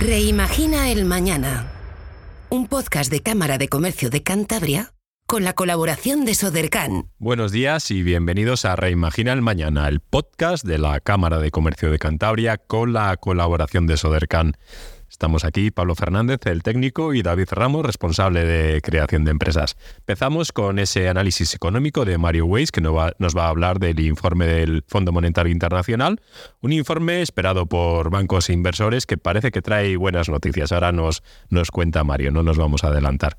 Reimagina el Mañana. Un podcast de Cámara de Comercio de Cantabria con la colaboración de Sodercan. Buenos días y bienvenidos a Reimagina el Mañana, el podcast de la Cámara de Comercio de Cantabria con la colaboración de Sodercan. Estamos aquí Pablo Fernández, el técnico, y David Ramos, responsable de creación de empresas. Empezamos con ese análisis económico de Mario Weiss, que nos va, a hablar del informe del Fondo Monetario Internacional, un informe esperado por bancos e inversores que parece que trae buenas noticias. Ahora nos, nos cuenta Mario, no nos vamos a adelantar.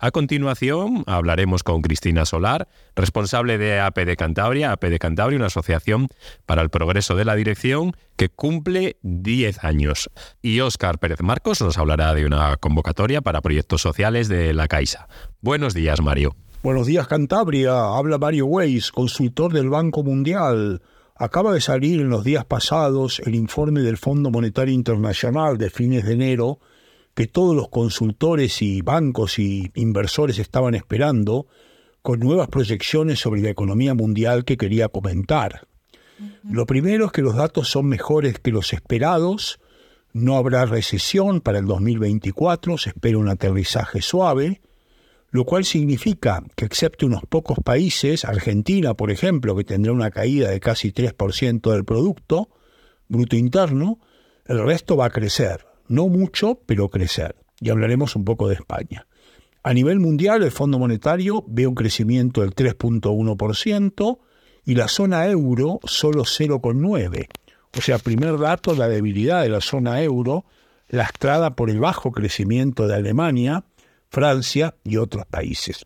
A continuación hablaremos con Cristina Solar, responsable de AP de Cantabria, AP de Cantabria, una asociación para el progreso de la dirección que cumple 10 años. Y Óscar Pérez Marcos nos hablará de una convocatoria para proyectos sociales de la Caixa. Buenos días, Mario. Buenos días, Cantabria. Habla Mario Weiss, consultor del Banco Mundial. Acaba de salir en los días pasados el informe del Fondo Monetario Internacional de fines de enero que todos los consultores y bancos y inversores estaban esperando, con nuevas proyecciones sobre la economía mundial que quería comentar. Lo primero es que los datos son mejores que los esperados, no habrá recesión para el 2024, se espera un aterrizaje suave, lo cual significa que excepto unos pocos países, Argentina por ejemplo, que tendrá una caída de casi 3% del Producto Bruto Interno, el resto va a crecer. No mucho, pero crecer. Y hablaremos un poco de España. A nivel mundial, el Fondo Monetario ve un crecimiento del 3.1% y la zona euro solo 0,9%. O sea, primer dato, la debilidad de la zona euro, lastrada por el bajo crecimiento de Alemania, Francia y otros países.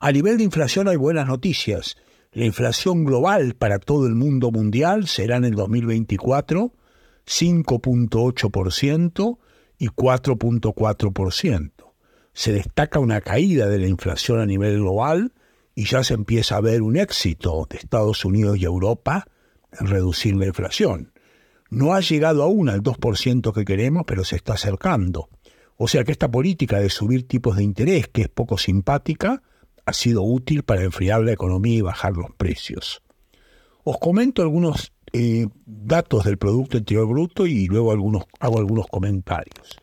A nivel de inflación hay buenas noticias. La inflación global para todo el mundo mundial será en el 2024 5.8% y 4.4%. Se destaca una caída de la inflación a nivel global y ya se empieza a ver un éxito de Estados Unidos y Europa en reducir la inflación. No ha llegado aún al 2% que queremos, pero se está acercando. O sea que esta política de subir tipos de interés, que es poco simpática, ha sido útil para enfriar la economía y bajar los precios. Os comento algunos eh, datos del Producto Interior Bruto y luego algunos, hago algunos comentarios.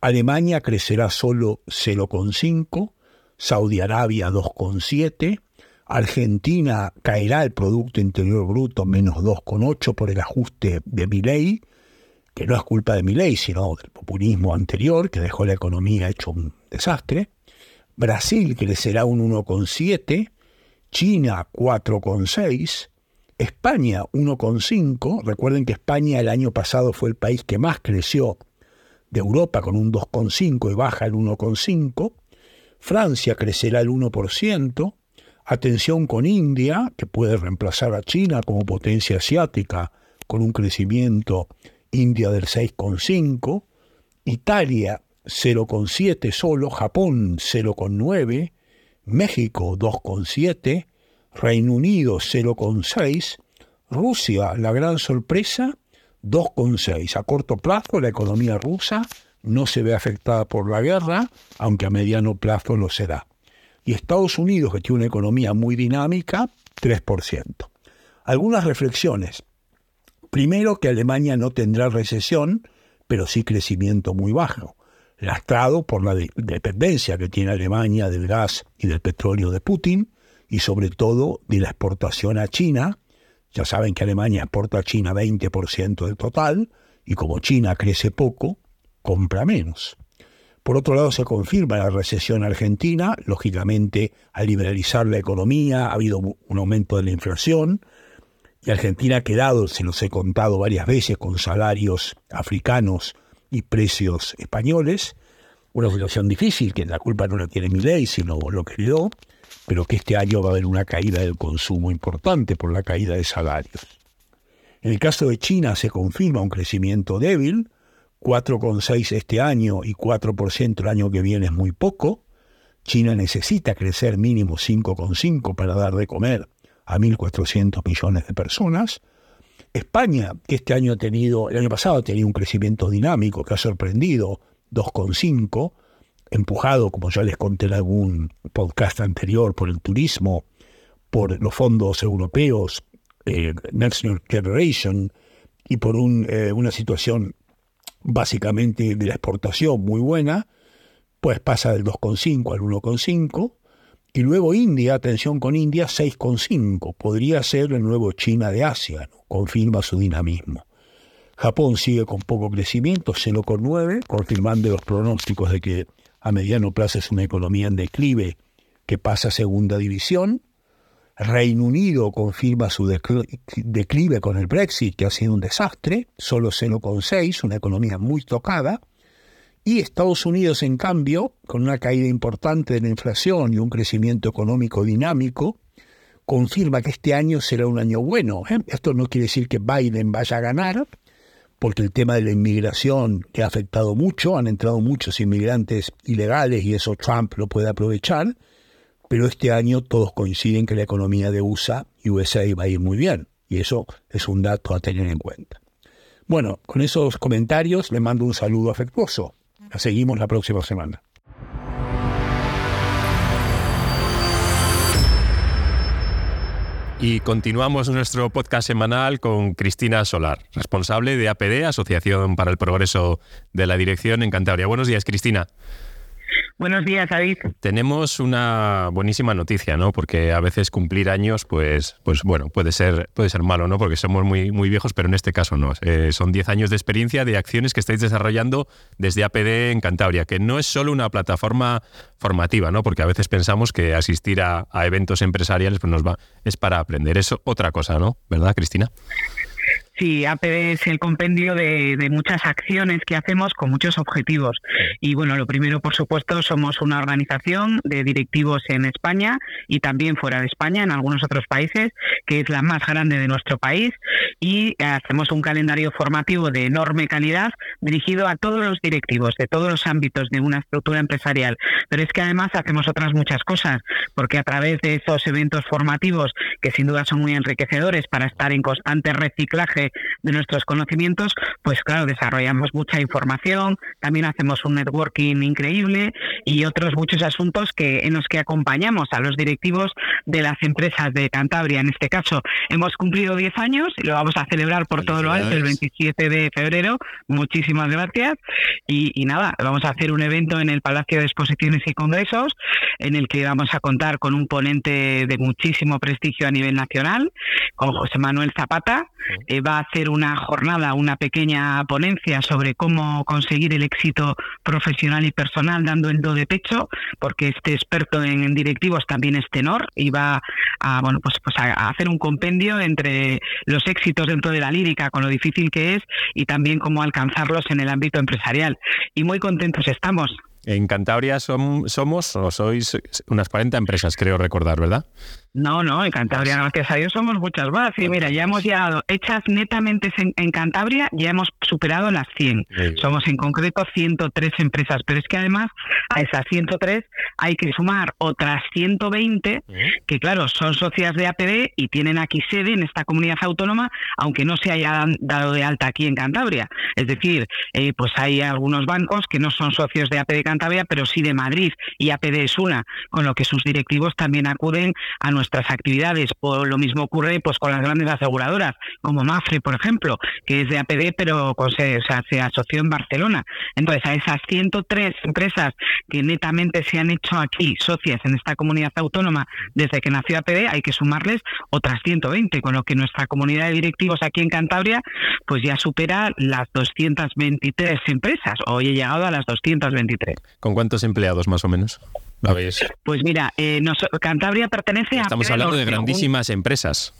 Alemania crecerá solo 0,5, Saudi Arabia 2,7, Argentina caerá el Producto Interior Bruto menos 2,8 por el ajuste de Milei, que no es culpa de Milei, sino del populismo anterior que dejó la economía hecho un desastre. Brasil crecerá un 1,7, China 4,6, España 1,5. Recuerden que España el año pasado fue el país que más creció de Europa con un 2,5 y baja el 1,5. Francia crecerá el 1%. Atención con India, que puede reemplazar a China como potencia asiática con un crecimiento India del 6,5. Italia 0,7 solo. Japón 0,9. México 2,7. Reino Unido 0,6, Rusia, la gran sorpresa, 2,6. A corto plazo la economía rusa no se ve afectada por la guerra, aunque a mediano plazo lo será. Y Estados Unidos, que tiene una economía muy dinámica, 3%. Algunas reflexiones. Primero, que Alemania no tendrá recesión, pero sí crecimiento muy bajo, lastrado por la dependencia que tiene Alemania del gas y del petróleo de Putin, y sobre todo de la exportación a China. Ya saben que Alemania exporta a China 20% del total y como China crece poco, compra menos. Por otro lado, se confirma la recesión argentina. Lógicamente, al liberalizar la economía ha habido un aumento de la inflación. Y Argentina ha quedado, se los he contado varias veces, con salarios africanos y precios españoles. Una situación difícil, que la culpa no la tiene mi ley, sino lo que dio pero que este año va a haber una caída del consumo importante por la caída de salarios. En el caso de China se confirma un crecimiento débil, 4,6 este año y 4% el año que viene es muy poco. China necesita crecer mínimo 5,5 para dar de comer a 1.400 millones de personas. España, que este año ha tenido, el año pasado ha tenido un crecimiento dinámico que ha sorprendido, 2,5, empujado, como ya les conté en algún podcast anterior, por el turismo, por los fondos europeos, eh, Next Generation, y por eh, una situación básicamente de la exportación muy buena, pues pasa del 2,5 al 1,5. Y luego India, atención con India, 6,5. Podría ser el nuevo China de Asia, confirma su dinamismo. Japón sigue con poco crecimiento, 0,9, confirmando los pronósticos de que a mediano plazo es una economía en declive que pasa a segunda división. Reino Unido confirma su declive con el Brexit, que ha sido un desastre, solo 0,6, una economía muy tocada. Y Estados Unidos, en cambio, con una caída importante de la inflación y un crecimiento económico dinámico, confirma que este año será un año bueno. ¿eh? Esto no quiere decir que Biden vaya a ganar, porque el tema de la inmigración que ha afectado mucho, han entrado muchos inmigrantes ilegales y eso Trump lo puede aprovechar, pero este año todos coinciden que la economía de USA y USA va a ir muy bien, y eso es un dato a tener en cuenta. Bueno, con esos comentarios le mando un saludo afectuoso. La seguimos la próxima semana. Y continuamos nuestro podcast semanal con Cristina Solar, responsable de APD, Asociación para el Progreso de la Dirección en Cantabria. Buenos días, Cristina. Buenos días, David. Tenemos una buenísima noticia, ¿no? Porque a veces cumplir años, pues, pues bueno, puede ser, puede ser malo, ¿no? Porque somos muy, muy viejos, pero en este caso no. Eh, son 10 años de experiencia de acciones que estáis desarrollando desde APD en Cantabria, que no es solo una plataforma formativa, ¿no? Porque a veces pensamos que asistir a, eventos empresariales pues nos va, es para aprender. Eso otra cosa, ¿no? ¿Verdad, Cristina? Sí, APD es el compendio de, muchas acciones que hacemos con muchos objetivos. Y bueno, lo primero, por supuesto, somos una organización de directivos en España y también fuera de España, en algunos otros países, que es la más grande de nuestro país. Y hacemos un calendario formativo de enorme calidad dirigido a todos los directivos de todos los ámbitos de una estructura empresarial. Pero es que además hacemos otras muchas cosas, porque a través de esos eventos formativos, que sin duda son muy enriquecedores para estar en constante reciclaje de, nuestros conocimientos, pues claro, desarrollamos mucha información, también hacemos un networking increíble y otros muchos asuntos que en los que acompañamos a los directivos de las empresas de Cantabria. En este caso, hemos cumplido 10 años y lo vamos a celebrar por todo lo alto el 27 de febrero. Muchísimas gracias. Y, y nada, vamos a hacer un evento en el Palacio de Exposiciones y Congresos en el que vamos a contar con un ponente de muchísimo prestigio a nivel nacional, con José Manuel Zapata. Eh, va hacer una jornada, una pequeña ponencia sobre cómo conseguir el éxito profesional y personal dando el do de pecho, porque este experto en, directivos también es tenor y va a, bueno, pues, pues a hacer un compendio entre los éxitos dentro de la lírica, con lo difícil que es, y también cómo alcanzarlos en el ámbito empresarial. Y muy contentos estamos. En Cantabria somos o sois unas 40 empresas, creo recordar, ¿verdad? No, no, en Cantabria, gracias a Dios, somos muchas más. Y mira, ya hemos llegado, hechas netamente en, Cantabria, ya hemos superado las 100. Somos en concreto 103 empresas, pero es que además a esas 103 hay que sumar otras 120 que, claro, son socias de APD y tienen aquí sede en esta comunidad autónoma, aunque no se hayan dado de alta aquí en Cantabria. Es decir, eh, pues hay algunos bancos que no son socios de APD Cantabria, pero sí de Madrid, y APD es una, con lo que sus directivos también acuden a nuestra nuestras actividades. O lo mismo ocurre pues con las grandes aseguradoras, como Mafre, por ejemplo, que es de APD, pero con, se, o sea, se asoció en Barcelona. Entonces, a esas 103 empresas que netamente se han hecho aquí socias en esta comunidad autónoma desde que nació APD, hay que sumarles otras 120, con lo que nuestra comunidad de directivos aquí en Cantabria pues ya supera las 223 empresas. Hoy he llegado a las 223. ¿Con cuántos empleados más o menos? Pues mira, eh, Cantabria pertenece a... Estamos hablando de grandísimas empresas.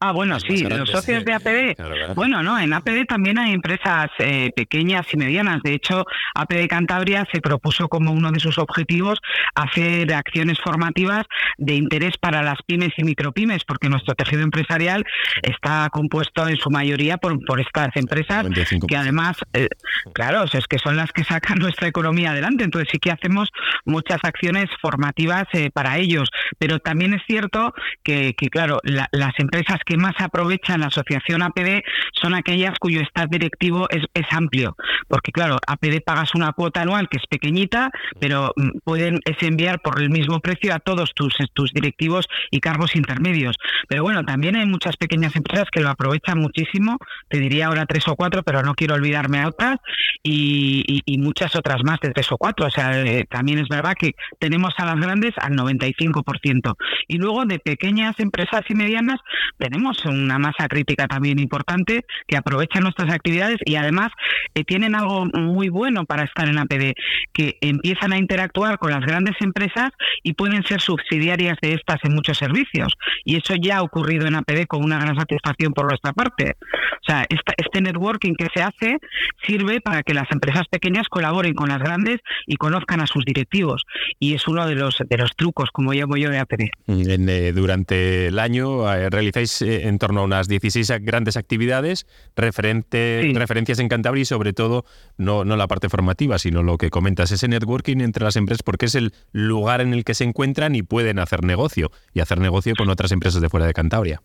Ah, bueno, sí, los socios de APD. bueno, no, en APD también hay empresas eh, pequeñas y medianas. De hecho, APD Cantabria se propuso como uno de sus objetivos hacer acciones formativas de interés para las pymes y micropymes, porque nuestro tejido empresarial está compuesto en su mayoría por, por estas empresas que además, eh, claro, es que son las que sacan nuestra economía adelante. Entonces sí que hacemos muchas acciones formativas eh, para ellos. Pero también es cierto que, que claro, las empresas que más aprovechan la asociación APD son aquellas cuyo estado directivo es, es amplio, porque claro, APD pagas una cuota anual que es pequeñita, pero mm, pueden enviar por el mismo precio a todos tus, tus directivos y cargos intermedios. Pero bueno, también hay muchas pequeñas empresas que lo aprovechan muchísimo, te diría ahora tres o cuatro, pero no quiero olvidarme a otras, y, y, muchas otras más de tres o cuatro. O sea, eh, también es verdad que tenemos a las grandes al 95%. Y luego de pequeñas empresas y medianas tenemos una masa crítica también importante que aprovechan nuestras actividades y además eh, tienen algo muy bueno para estar en APD, que empiezan a interactuar con las grandes empresas y pueden ser subsidiarias de estas en muchos servicios. Y eso ya ha ocurrido en APD con una gran satisfacción por nuestra parte. O sea, este networking que se hace sirve para que las empresas pequeñas colaboren con las grandes y conozcan a sus directivos. Y es uno de los, de los trucos, como llamo yo, de APD. Mm, eh, durante el año eh, realizáis eh, en torno a unas 16 grandes actividades, referente, referencias en Cantabria y sobre todo no, no la parte formativa, sino lo que comentas, ese networking entre las empresas, porque es el lugar en el que se encuentran y pueden hacer negocio y hacer negocio con otras empresas de fuera de Cantabria.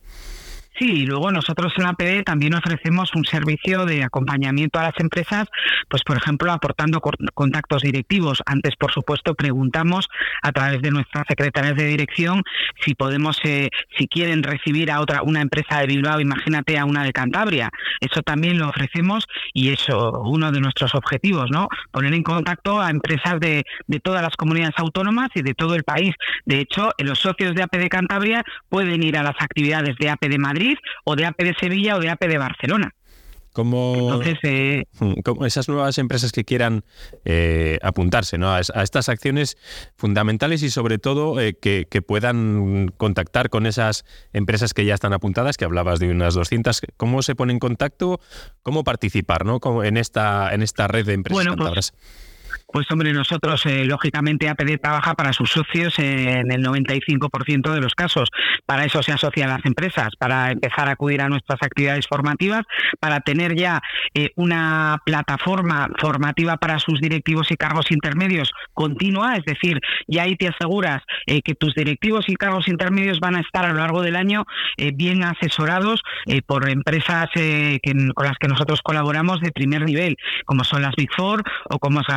Sí, y luego nosotros en la PD también ofrecemos un servicio de acompañamiento a las empresas, pues por ejemplo aportando contactos directivos. Antes, por supuesto, preguntamos a través de nuestras secretarias de dirección si podemos, eh, si quieren recibir a otra, una empresa de Bilbao, imagínate a una de Cantabria. Eso también lo ofrecemos y eso uno de nuestros objetivos, ¿no? Poner en contacto a empresas de, de todas las comunidades autónomas y de todo el país. De hecho, los socios de APD Cantabria pueden ir a las actividades de APD Madrid o de AP de Sevilla o de AP de Barcelona. Como, eh, hmm, esas nuevas empresas que quieran eh, apuntarse ¿no? a, estas acciones fundamentales y sobre todo eh, que, puedan contactar con esas empresas que ya están apuntadas, que hablabas de unas 200, ¿cómo se pone en contacto? ¿Cómo participar ¿no? en, esta, en esta red de empresas bueno, pues, pues hombre, nosotros, eh, lógicamente, APD trabaja para sus socios en el 95% de los casos. Para eso se asocian las empresas, para empezar a acudir a nuestras actividades formativas, para tener ya eh, una plataforma formativa para sus directivos y cargos intermedios continua, es decir, ya ahí te aseguras eh, que tus directivos y cargos intermedios van a estar a lo largo del año bien asesorados por empresas con las que nosotros colaboramos de primer nivel, como son las Big Four o como es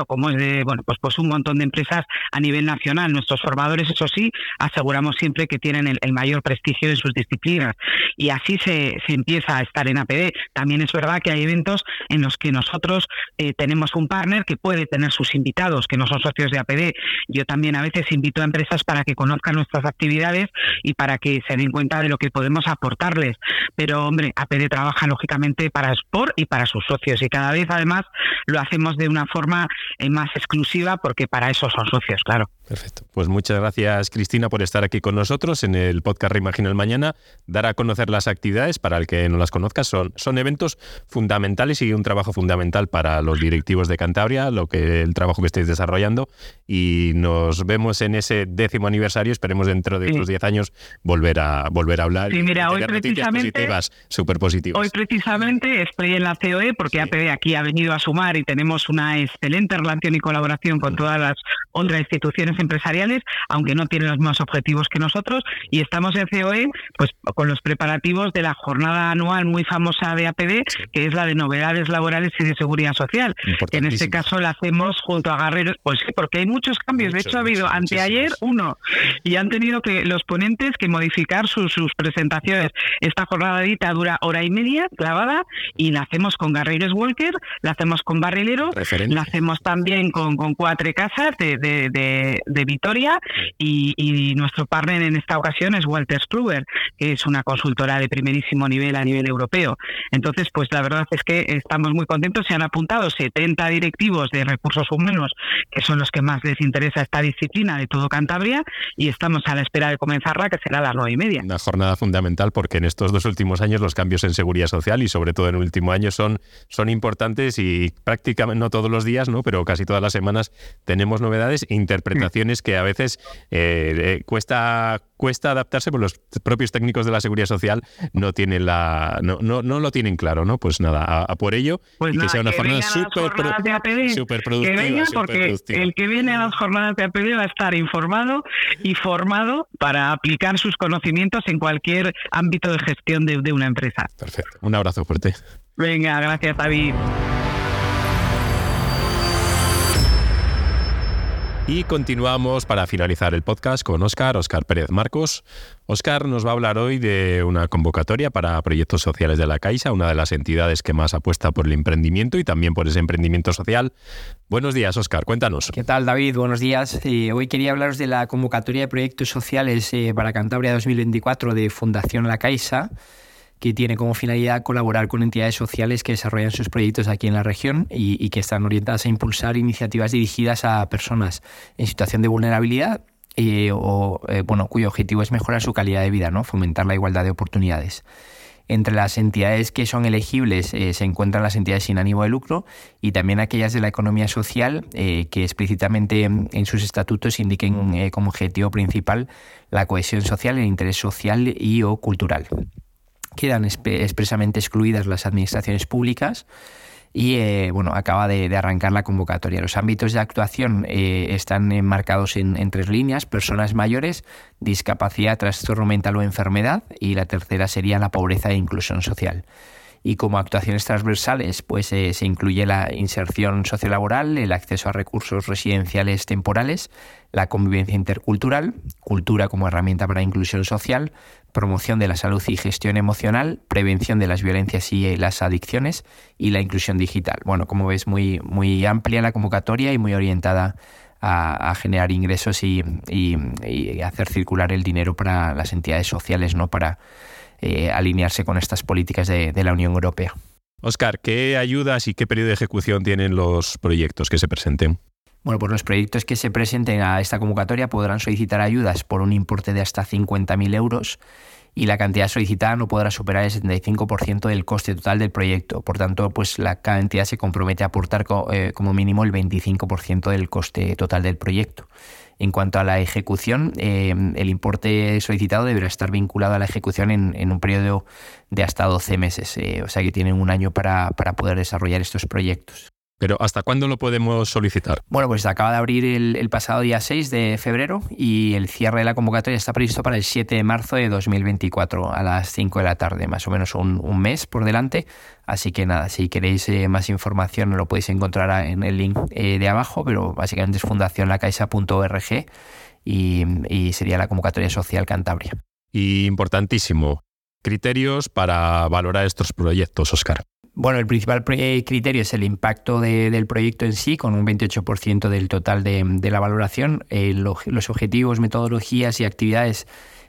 O como es de, bueno, pues, pues un montón de empresas a nivel nacional. Nuestros formadores, eso sí, aseguramos siempre que tienen el, mayor prestigio en sus disciplinas. Y así se, se, empieza a estar en APD. También es verdad que hay eventos en los que nosotros eh, tenemos un partner que puede tener sus invitados, que no son socios de APD. Yo también a veces invito a empresas para que conozcan nuestras actividades y para que se den cuenta de lo que podemos aportarles. Pero, hombre, APD trabaja lógicamente para Sport y para sus socios y cada vez además lo hacemos de una forma más exclusiva porque para eso son socios, claro. Perfecto. Pues muchas gracias, Cristina, por estar aquí con nosotros en el podcast Reimagina el Mañana. Dar a conocer las actividades, para el que no las conozca, son, son eventos fundamentales y un trabajo fundamental para los directivos de Cantabria, lo que el trabajo que estáis desarrollando. Y nos vemos en ese décimo aniversario. Esperemos dentro de unos 10 años volver a volver a hablar. Sí, mira, hoy precisamente. súper positivas. Hoy precisamente estoy en la COE porque APD aquí ha venido a sumar y tenemos una excelente relación y colaboración con todas las otras instituciones empresariales, aunque no tienen los mismos objetivos que nosotros, y estamos en COE pues con los preparativos de la jornada anual muy famosa de APD, que es la de novedades laborales y de seguridad social. En este caso la hacemos junto a Guerreros, pues sí, porque hay muchos cambios. de hecho, ha habido anteayer uno, y han tenido que los ponentes que modificar sus, sus presentaciones. Esta jornada edita dura hora y media, clavada, y la hacemos con Guerreros Walker, la hacemos con Barrilero, la hacemos también con, con Cuatro Casas de, de, de Vitoria y, nuestro partner en esta ocasión es Walter Struber, que es una consultora de primerísimo nivel a nivel europeo. Entonces, pues la verdad es que estamos muy contentos. Se han apuntado 70 directivos de recursos humanos, que son los que más les interesa esta disciplina de todo Cantabria, y estamos a la espera de comenzarla, que será a las nueve y media. Una jornada fundamental porque en estos dos últimos años los cambios en seguridad social y sobre todo en el último año son, son importantes y prácticamente no todos los días, ¿no? pero casi todas las semanas tenemos novedades e interpretaciones que a veces eh, cuesta cuesta adaptarse, porque los propios técnicos de la seguridad social no tienen la no, no, no lo tienen claro, ¿no? Pues nada, a, por ello pues y que sea una jornada súper super productiva. porque el que viene a las jornadas de APD va a estar informado y formado para aplicar sus conocimientos en cualquier ámbito de gestión de, de una empresa. Perfecto. Un abrazo fuerte. Venga, gracias David. Y continuamos para finalizar el podcast con Óscar, Óscar Pérez Marcos. Óscar nos va a hablar hoy de una convocatoria para proyectos sociales de la Caixa, una de las entidades que más apuesta por el emprendimiento y también por ese emprendimiento social. Buenos días, Óscar, cuéntanos. ¿Qué tal, David? Buenos días. Eh, hoy quería hablaros de la convocatoria de proyectos sociales eh, para Cantabria 2024 de Fundación La Caixa que tiene como finalidad colaborar con entidades sociales que desarrollan sus proyectos aquí en la región y, que están orientadas a impulsar iniciativas dirigidas a personas en situación de vulnerabilidad eh, o eh, bueno, cuyo objetivo es mejorar su calidad de vida, ¿no? fomentar la igualdad de oportunidades. Entre las entidades que son elegibles eh, se encuentran las entidades sin ánimo de lucro y también aquellas de la economía social que explícitamente en sus estatutos indiquen como objetivo principal la cohesión social, el interés social y o cultural quedan expresamente excluidas las administraciones públicas y eh, bueno, acaba de, arrancar la convocatoria. Los ámbitos de actuación eh, están enmarcados en, en, tres líneas, personas mayores, discapacidad, trastorno mental o enfermedad y la tercera sería la pobreza e inclusión social y como actuaciones transversales pues eh, se incluye la inserción sociolaboral, el acceso a recursos residenciales temporales, la convivencia intercultural, cultura como herramienta para inclusión social, promoción de la salud y gestión emocional, prevención de las violencias y eh, las adicciones y la inclusión digital. Bueno, como ves, muy, muy amplia la convocatoria y muy orientada a, generar ingresos y, y, hacer circular el dinero para las entidades sociales, no para eh, alinearse con estas políticas de, la Unión Europea. Oscar, ¿qué ayudas y qué periodo de ejecución tienen los proyectos que se presenten? Bueno, pues los proyectos que se presenten a esta convocatoria podrán solicitar ayudas por un importe de hasta 50.000 euros y la cantidad solicitada no podrá superar el 75% del coste total del proyecto. Por tanto, pues la, entidad se compromete a aportar eh, como mínimo el 25% del coste total del proyecto. En cuanto a la ejecución, eh, el importe solicitado deberá estar vinculado a la ejecución en, un periodo de hasta 12 meses, eh, o sea que tienen un año para poder desarrollar estos proyectos. Pero ¿hasta cuándo lo podemos solicitar? Bueno, pues acaba de abrir el, pasado día 6 de febrero y el cierre de la convocatoria está previsto para el 7 de marzo de 2024 a las 5 de la tarde, más o menos un, mes por delante. Así que nada, si queréis eh, más información lo podéis encontrar en el link eh, de abajo, pero básicamente es fundacionlacaisa.org y, y sería la convocatoria social Cantabria. Y importantísimo, criterios para valorar estos proyectos, Oscar. Bueno, el principal criterio es el impacto del proyecto en sí, con un 28% del total de, la valoración. Eh, los objetivos, metodologías y actividades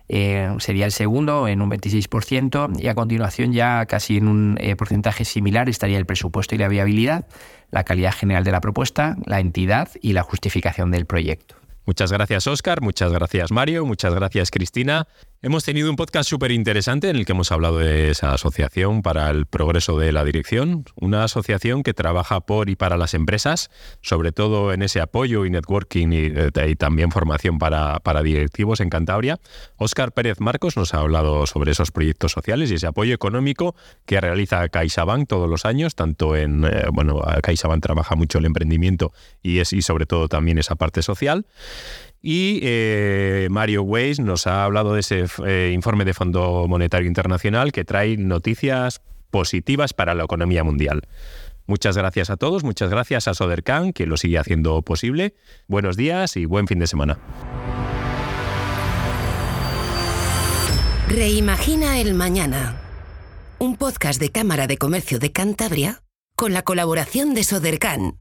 eh, sería el segundo en un 26% y a continuación ya casi en un eh, porcentaje similar estaría el presupuesto y la viabilidad, la calidad general de la propuesta, la entidad y la justificación del proyecto. Muchas gracias Oscar, muchas gracias Mario, muchas gracias Cristina. Hemos tenido un podcast súper interesante en el que hemos hablado de esa asociación para el progreso de la dirección, una asociación que trabaja por y para las empresas, sobre todo en ese apoyo y networking y, eh, también formación para, directivos en Cantabria. Óscar Pérez Marcos nos ha hablado sobre esos proyectos sociales y ese apoyo económico que realiza CaixaBank todos los años, tanto en, eh, bueno, CaixaBank trabaja mucho el emprendimiento y, es, y sobre todo también esa parte social. Y eh, Mario Weiss nos ha hablado de ese eh, informe de Fondo Monetario Internacional que trae noticias positivas para la economía mundial. Muchas gracias a todos, muchas gracias a Sodercan, que lo sigue haciendo posible. Buenos días y buen fin de semana. Reimagina el mañana. Un podcast de Cámara de Comercio de Cantabria con la colaboración de Sodercan.